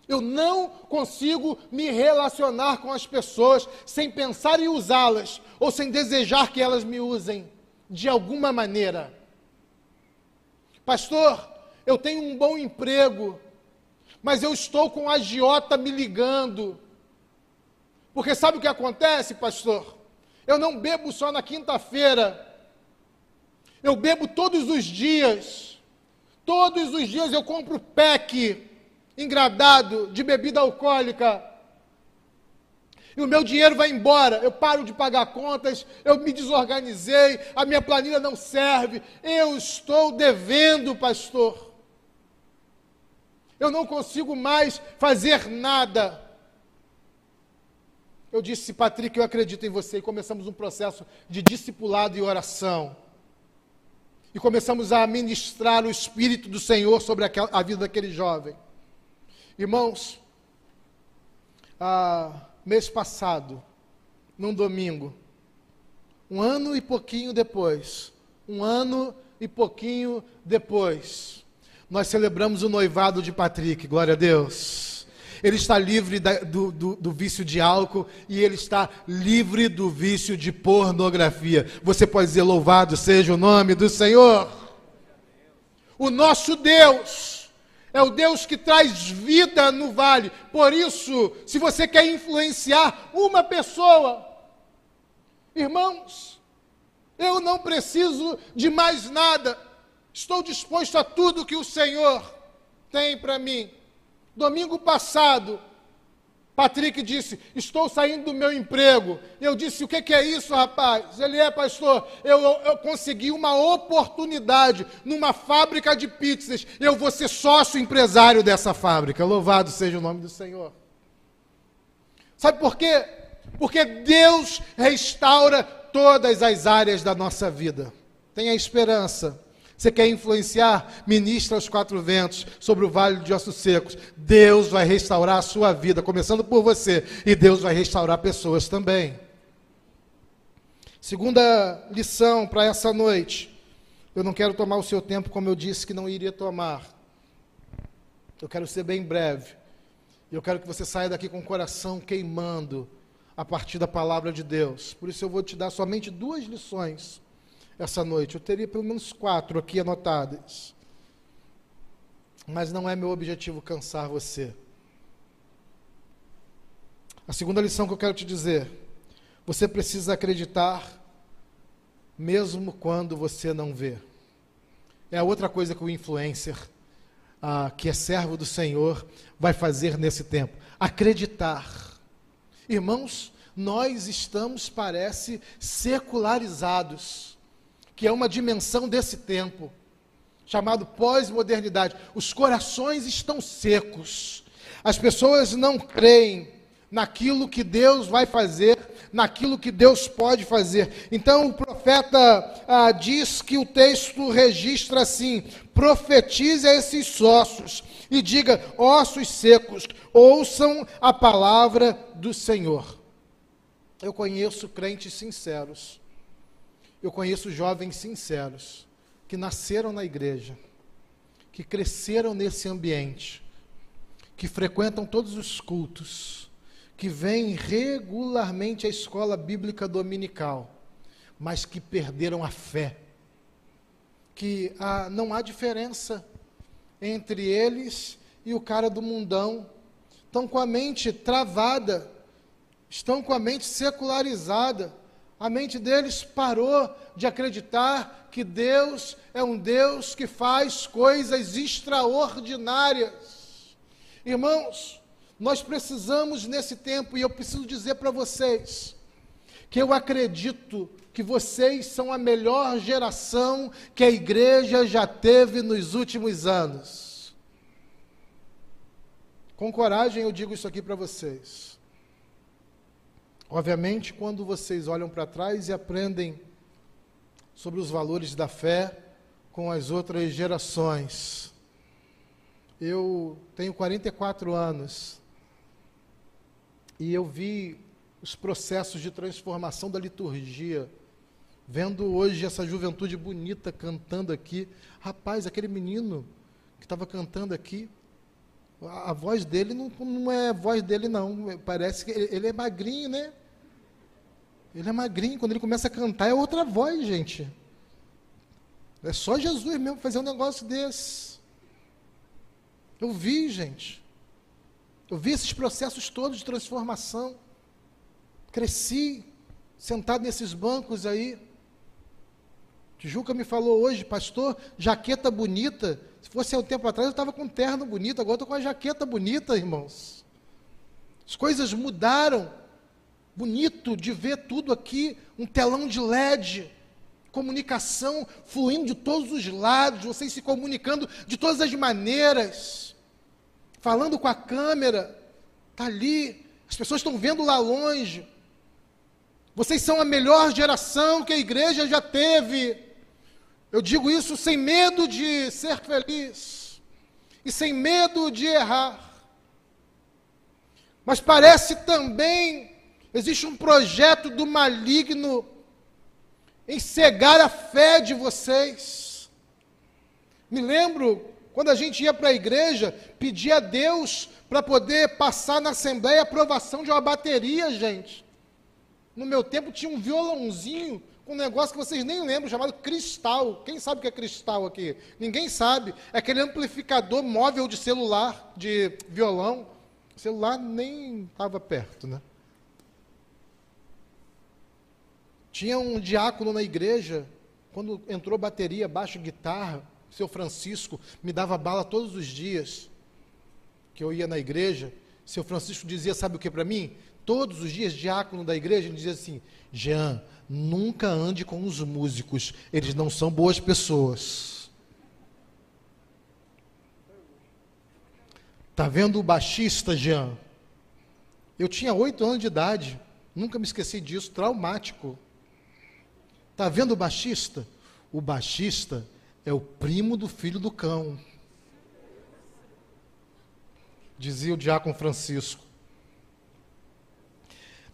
Eu não consigo me relacionar com as pessoas sem pensar em usá-las ou sem desejar que elas me usem de alguma maneira. Pastor, eu tenho um bom emprego, mas eu estou com a agiota me ligando. Porque sabe o que acontece, pastor? Eu não bebo só na quinta-feira. Eu bebo todos os dias. Todos os dias eu compro pack engradado de bebida alcoólica. E o meu dinheiro vai embora. Eu paro de pagar contas, eu me desorganizei, a minha planilha não serve. Eu estou devendo, pastor. Eu não consigo mais fazer nada. Eu disse, Patrick, eu acredito em você. E começamos um processo de discipulado e oração e começamos a ministrar o Espírito do Senhor sobre a vida daquele jovem. Irmãos, ah, mês passado, num domingo, um ano e pouquinho depois, um ano e pouquinho depois, nós celebramos o noivado de Patrick, glória a Deus ele está livre da, do, do, do vício de álcool e ele está livre do vício de pornografia. Você pode dizer: Louvado seja o nome do Senhor. O nosso Deus é o Deus que traz vida no vale. Por isso, se você quer influenciar uma pessoa, irmãos, eu não preciso de mais nada. Estou disposto a tudo que o Senhor tem para mim. Domingo passado, Patrick disse: Estou saindo do meu emprego. Eu disse: O que, é isso, rapaz? Ele é, pastor. Eu, eu, eu, consegui uma oportunidade numa fábrica de pizzas. Eu vou ser sócio empresário dessa fábrica. Louvado seja o nome do Senhor. Sabe por quê? Porque Deus restaura todas as áreas da nossa vida. Tenha esperança. Você quer influenciar? Ministra aos quatro ventos sobre o vale de ossos secos. Deus vai restaurar a sua vida, começando por você, e Deus vai restaurar pessoas também. Segunda lição para essa noite. Eu não quero tomar o seu tempo como eu disse que não iria tomar. Eu quero ser bem breve. Eu quero que você saia daqui com o coração queimando a partir da palavra de Deus. Por isso eu vou te dar somente duas lições essa noite. Eu teria pelo menos quatro aqui anotadas. Mas não é meu objetivo cansar você. A segunda lição que eu quero te dizer: você precisa acreditar, mesmo quando você não vê. É a outra coisa que o influencer, ah, que é servo do Senhor, vai fazer nesse tempo: acreditar. Irmãos, nós estamos, parece, secularizados que é uma dimensão desse tempo, chamado pós-modernidade. Os corações estão secos. As pessoas não creem naquilo que Deus vai fazer, naquilo que Deus pode fazer. Então o profeta ah, diz que o texto registra assim: profetize a esses ossos e diga, ossos secos, ouçam a palavra do Senhor. Eu conheço crentes sinceros eu conheço jovens sinceros que nasceram na igreja, que cresceram nesse ambiente, que frequentam todos os cultos, que vêm regularmente à escola bíblica dominical, mas que perderam a fé. Que ah, não há diferença entre eles e o cara do mundão. Estão com a mente travada, estão com a mente secularizada a mente deles parou de acreditar que Deus é um Deus que faz coisas extraordinárias. Irmãos, nós precisamos nesse tempo, e eu preciso dizer para vocês, que eu acredito que vocês são a melhor geração que a igreja já teve nos últimos anos. Com coragem eu digo isso aqui para vocês. Obviamente, quando vocês olham para trás e aprendem sobre os valores da fé com as outras gerações. Eu tenho 44 anos e eu vi os processos de transformação da liturgia. Vendo hoje essa juventude bonita cantando aqui. Rapaz, aquele menino que estava cantando aqui, a, voz dele não, não é voz dele, não. Parece que ele, ele é magrinho, né? Ele é magrinho. Quando ele começa a cantar, é outra voz, gente. É só Jesus mesmo fazer um negócio desse. Eu vi, gente. Eu vi esses processos todos de transformação. Cresci sentado nesses bancos aí. Tijuca me falou hoje, pastor, jaqueta bonita. Se fosse há um tempo atrás, eu estava com terno bonito, agora estou com a jaqueta bonita, irmãos. As coisas mudaram. Bonito de ver tudo aqui, um telão de LED, comunicação fluindo de todos os lados, vocês se comunicando de todas as maneiras, falando com a câmera, está ali, as pessoas estão vendo lá longe. Vocês são a melhor geração que a igreja já teve. Eu digo isso sem medo de ser feliz e sem medo de errar. Mas parece também existe um projeto do maligno em cegar a fé de vocês. Me lembro quando a gente ia para a igreja, pedia a Deus para poder passar na assembleia a aprovação de uma bateria, gente. No meu tempo tinha um violãozinho um negócio que vocês nem lembram, chamado cristal. Quem sabe o que é cristal aqui? Ninguém sabe. É aquele amplificador móvel de celular, de violão. O celular nem estava perto, né? Tinha um diácono na igreja, quando entrou bateria, baixo, guitarra, seu Francisco me dava bala todos os dias que eu ia na igreja. Seu Francisco dizia, sabe o que para mim? todos os dias, diácono da igreja, ele dizia assim: Jean, nunca ande com os músicos, eles não são boas pessoas. Tá vendo o baixista, Jean? Eu tinha oito anos de idade, nunca me esqueci disso, traumático. Tá vendo o baixista? O baixista é o primo do filho do cão. Dizia o diácono Francisco.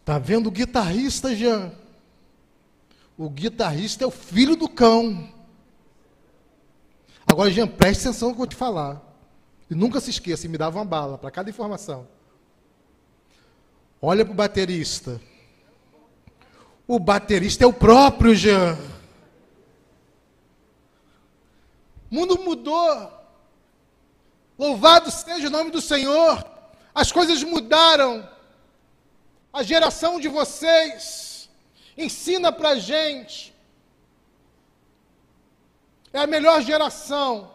Tá vendo o guitarrista, Jean? O guitarrista é o filho do cão. Agora, Jean, preste atenção no que eu vou te falar. E nunca se esqueça, me dava uma bala para cada informação. Olha para o baterista. O baterista é o próprio Jean. O mundo mudou. Louvado seja o nome do Senhor. As coisas mudaram a geração de vocês ensina para gente. É a melhor geração.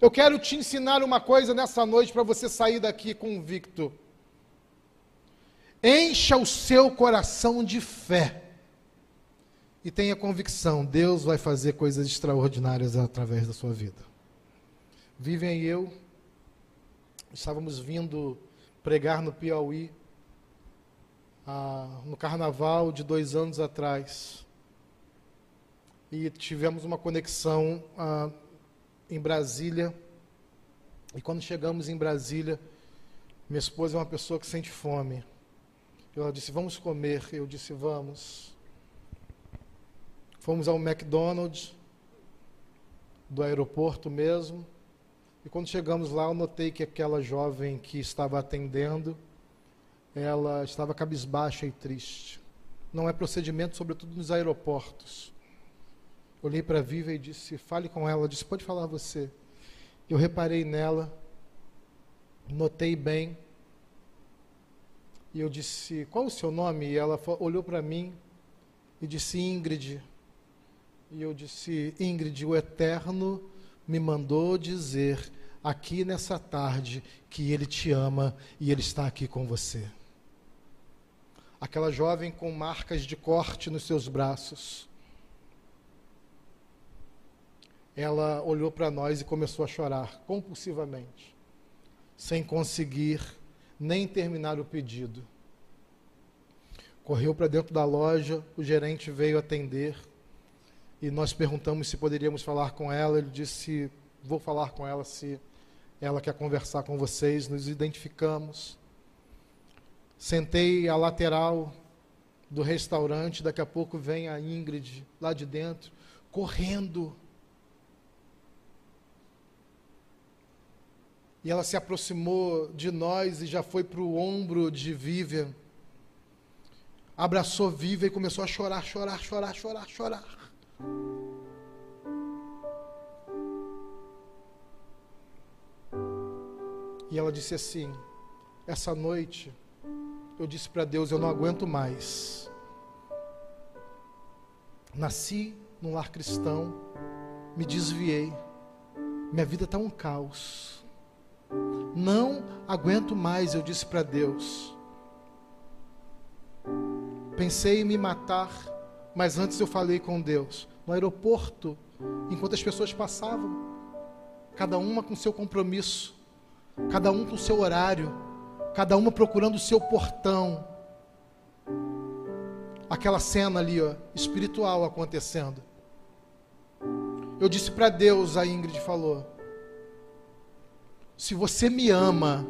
Eu quero te ensinar uma coisa nessa noite para você sair daqui convicto. Encha o seu coração de fé. E tenha convicção, Deus vai fazer coisas extraordinárias através da sua vida. Vivem e eu estávamos vindo pregar no Piauí ah, no carnaval de dois anos atrás. E tivemos uma conexão ah, em Brasília. E quando chegamos em Brasília, minha esposa é uma pessoa que sente fome. Ela disse: Vamos comer. Eu disse: Vamos. Fomos ao McDonald's, do aeroporto mesmo. E quando chegamos lá, eu notei que aquela jovem que estava atendendo ela estava cabisbaixa e triste. Não é procedimento, sobretudo nos aeroportos. Olhei para a Viva e disse: fale com ela. disse: pode falar você. Eu reparei nela, notei bem. E eu disse: qual o seu nome? E ela olhou para mim e disse: Ingrid. E eu disse: Ingrid, o Eterno me mandou dizer aqui nessa tarde que Ele te ama e Ele está aqui com você. Aquela jovem com marcas de corte nos seus braços. Ela olhou para nós e começou a chorar compulsivamente, sem conseguir nem terminar o pedido. Correu para dentro da loja, o gerente veio atender e nós perguntamos se poderíamos falar com ela. Ele disse: Vou falar com ela se ela quer conversar com vocês. Nos identificamos. Sentei à lateral do restaurante. Daqui a pouco vem a Ingrid lá de dentro, correndo. E ela se aproximou de nós e já foi para o ombro de Vivian. Abraçou Vivian e começou a chorar, chorar, chorar, chorar, chorar. E ela disse assim: Essa noite eu disse para Deus: Eu não aguento mais. Nasci num lar cristão, me desviei, minha vida está um caos. Não aguento mais, eu disse para Deus. Pensei em me matar, mas antes eu falei com Deus no aeroporto, enquanto as pessoas passavam, cada uma com seu compromisso, cada um com seu horário, cada uma procurando o seu portão. Aquela cena ali, ó, espiritual acontecendo. Eu disse para Deus, a Ingrid falou: Se você me ama,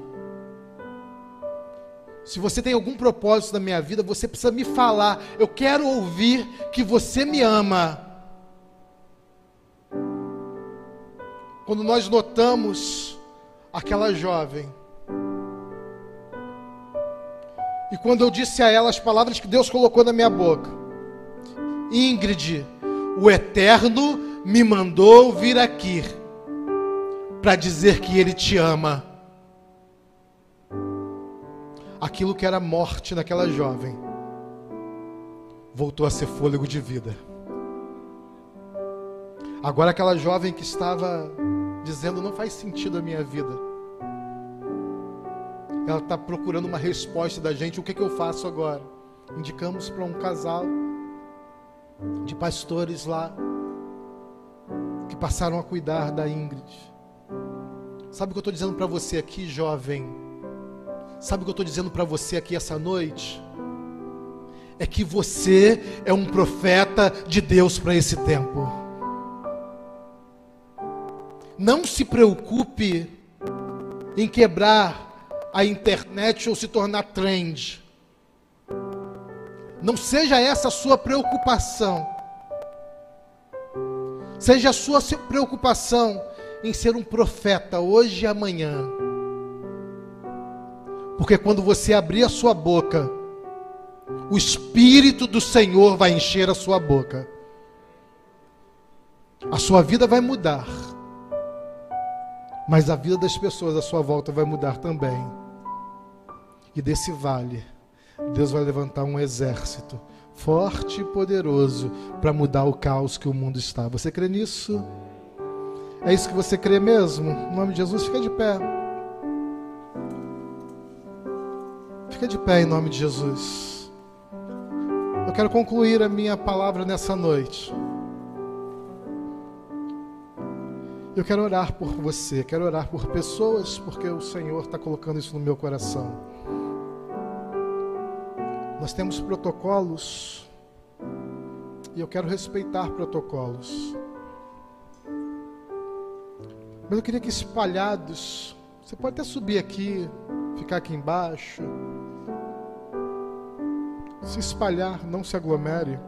se você tem algum propósito na minha vida, você precisa me falar. Eu quero ouvir que você me ama. Quando nós notamos aquela jovem, e quando eu disse a ela as palavras que Deus colocou na minha boca, Ingrid, o Eterno me mandou vir aqui para dizer que Ele te ama. Aquilo que era morte naquela jovem voltou a ser fôlego de vida. Agora, aquela jovem que estava dizendo: não faz sentido a minha vida. Ela está procurando uma resposta da gente: o que, que eu faço agora? Indicamos para um casal de pastores lá que passaram a cuidar da Ingrid. Sabe o que eu estou dizendo para você aqui, jovem? Sabe o que eu estou dizendo para você aqui essa noite? É que você é um profeta de Deus para esse tempo. Não se preocupe em quebrar a internet ou se tornar trend. Não seja essa a sua preocupação. Seja a sua preocupação em ser um profeta hoje e amanhã. Porque quando você abrir a sua boca, o Espírito do Senhor vai encher a sua boca. A sua vida vai mudar mas a vida das pessoas à sua volta vai mudar também. E desse vale, Deus vai levantar um exército forte e poderoso para mudar o caos que o mundo está. Você crê nisso? É isso que você crê mesmo? Em nome de Jesus, fica de pé. Fica de pé em nome de Jesus. Eu quero concluir a minha palavra nessa noite. Eu quero orar por você, quero orar por pessoas, porque o Senhor está colocando isso no meu coração. Nós temos protocolos e eu quero respeitar protocolos. Mas eu queria que espalhados, você pode até subir aqui, ficar aqui embaixo, se espalhar, não se aglomere.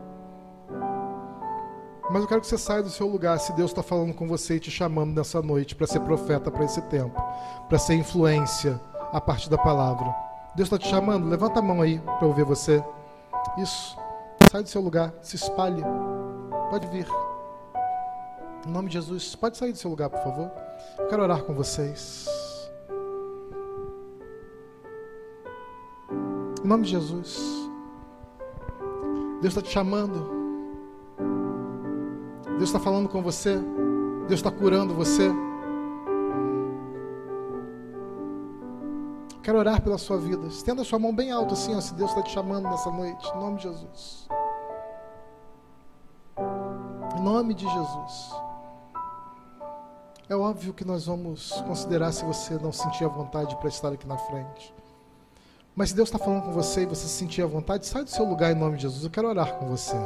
Mas eu quero que você saia do seu lugar se Deus está falando com você e te chamando nessa noite para ser profeta para esse tempo, para ser influência a partir da palavra. Deus está te chamando? Levanta a mão aí para eu ver você. Isso. Sai do seu lugar, se espalhe. Pode vir. Em nome de Jesus, pode sair do seu lugar, por favor. Eu quero orar com vocês. Em nome de Jesus. Deus está te chamando. Deus está falando com você. Deus está curando você. Quero orar pela sua vida. Estenda sua mão bem alto assim, ó, se Deus está te chamando nessa noite. Em nome de Jesus. Em nome de Jesus. É óbvio que nós vamos considerar se você não sentir a vontade para estar aqui na frente. Mas se Deus está falando com você e você sentir a vontade, sai do seu lugar em nome de Jesus. Eu quero orar com você.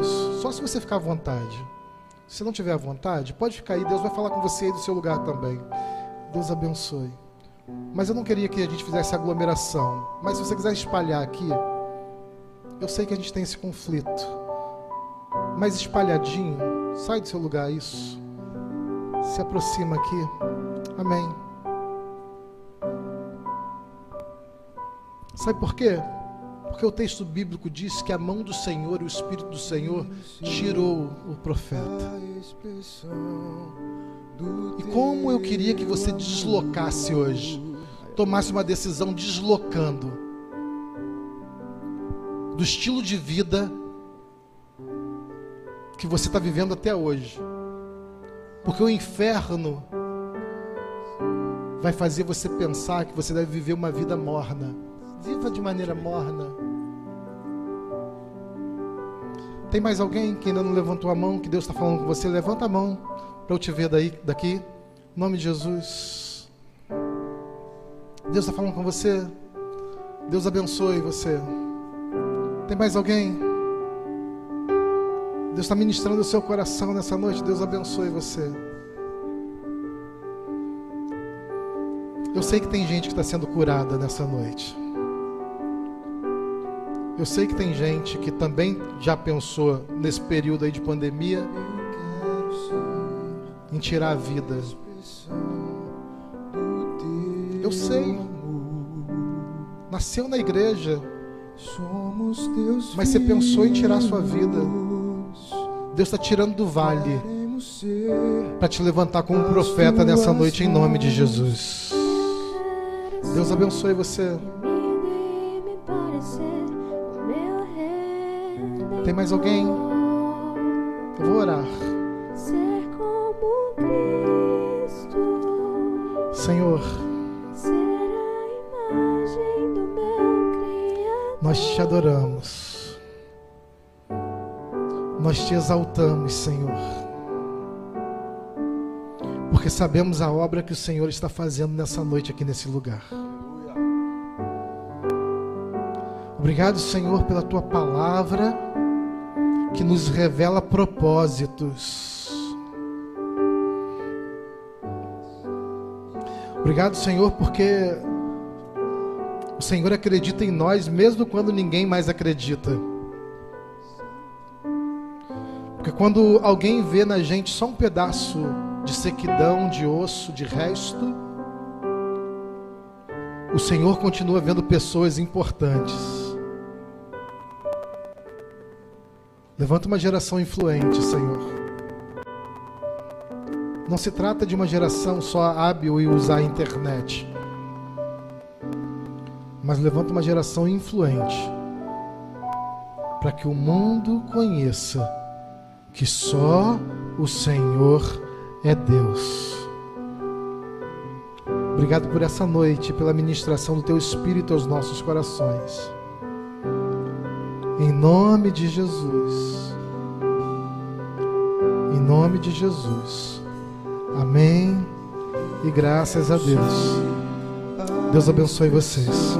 Isso. Só se você ficar à vontade. Se não tiver à vontade, pode ficar aí. Deus vai falar com você aí do seu lugar também. Deus abençoe. Mas eu não queria que a gente fizesse aglomeração. Mas se você quiser espalhar aqui, eu sei que a gente tem esse conflito. Mas espalhadinho, sai do seu lugar, isso. Se aproxima aqui. Amém. Sabe por quê? Porque o texto bíblico diz que a mão do Senhor, o Espírito do Senhor, tirou o profeta. E como eu queria que você deslocasse hoje, tomasse uma decisão deslocando do estilo de vida que você está vivendo até hoje. Porque o inferno vai fazer você pensar que você deve viver uma vida morna. Viva de maneira morna. Tem mais alguém que ainda não levantou a mão, que Deus está falando com você? Levanta a mão para eu te ver daí, daqui. Em nome de Jesus. Deus está falando com você. Deus abençoe você. Tem mais alguém? Deus está ministrando o seu coração nessa noite. Deus abençoe você. Eu sei que tem gente que está sendo curada nessa noite. Eu sei que tem gente que também já pensou nesse período aí de pandemia em tirar a vida. Eu sei. Nasceu na igreja. Mas você pensou em tirar a sua vida. Deus está tirando do vale para te levantar como profeta nessa noite em nome de Jesus. Deus abençoe você. Tem mais alguém? Eu vou orar. Senhor, nós te adoramos, nós te exaltamos, Senhor, porque sabemos a obra que o Senhor está fazendo nessa noite aqui nesse lugar. Obrigado, Senhor, pela tua palavra que nos revela propósitos. Obrigado, Senhor, porque o Senhor acredita em nós mesmo quando ninguém mais acredita. Porque quando alguém vê na gente só um pedaço de sequidão, de osso, de resto, o Senhor continua vendo pessoas importantes. Levanta uma geração influente, Senhor. Não se trata de uma geração só hábil em usar a internet, mas levanta uma geração influente para que o mundo conheça que só o Senhor é Deus. Obrigado por essa noite, pela ministração do Teu Espírito aos nossos corações. Nome de Jesus. Em nome de Jesus. Amém. E graças a Deus. Deus abençoe vocês.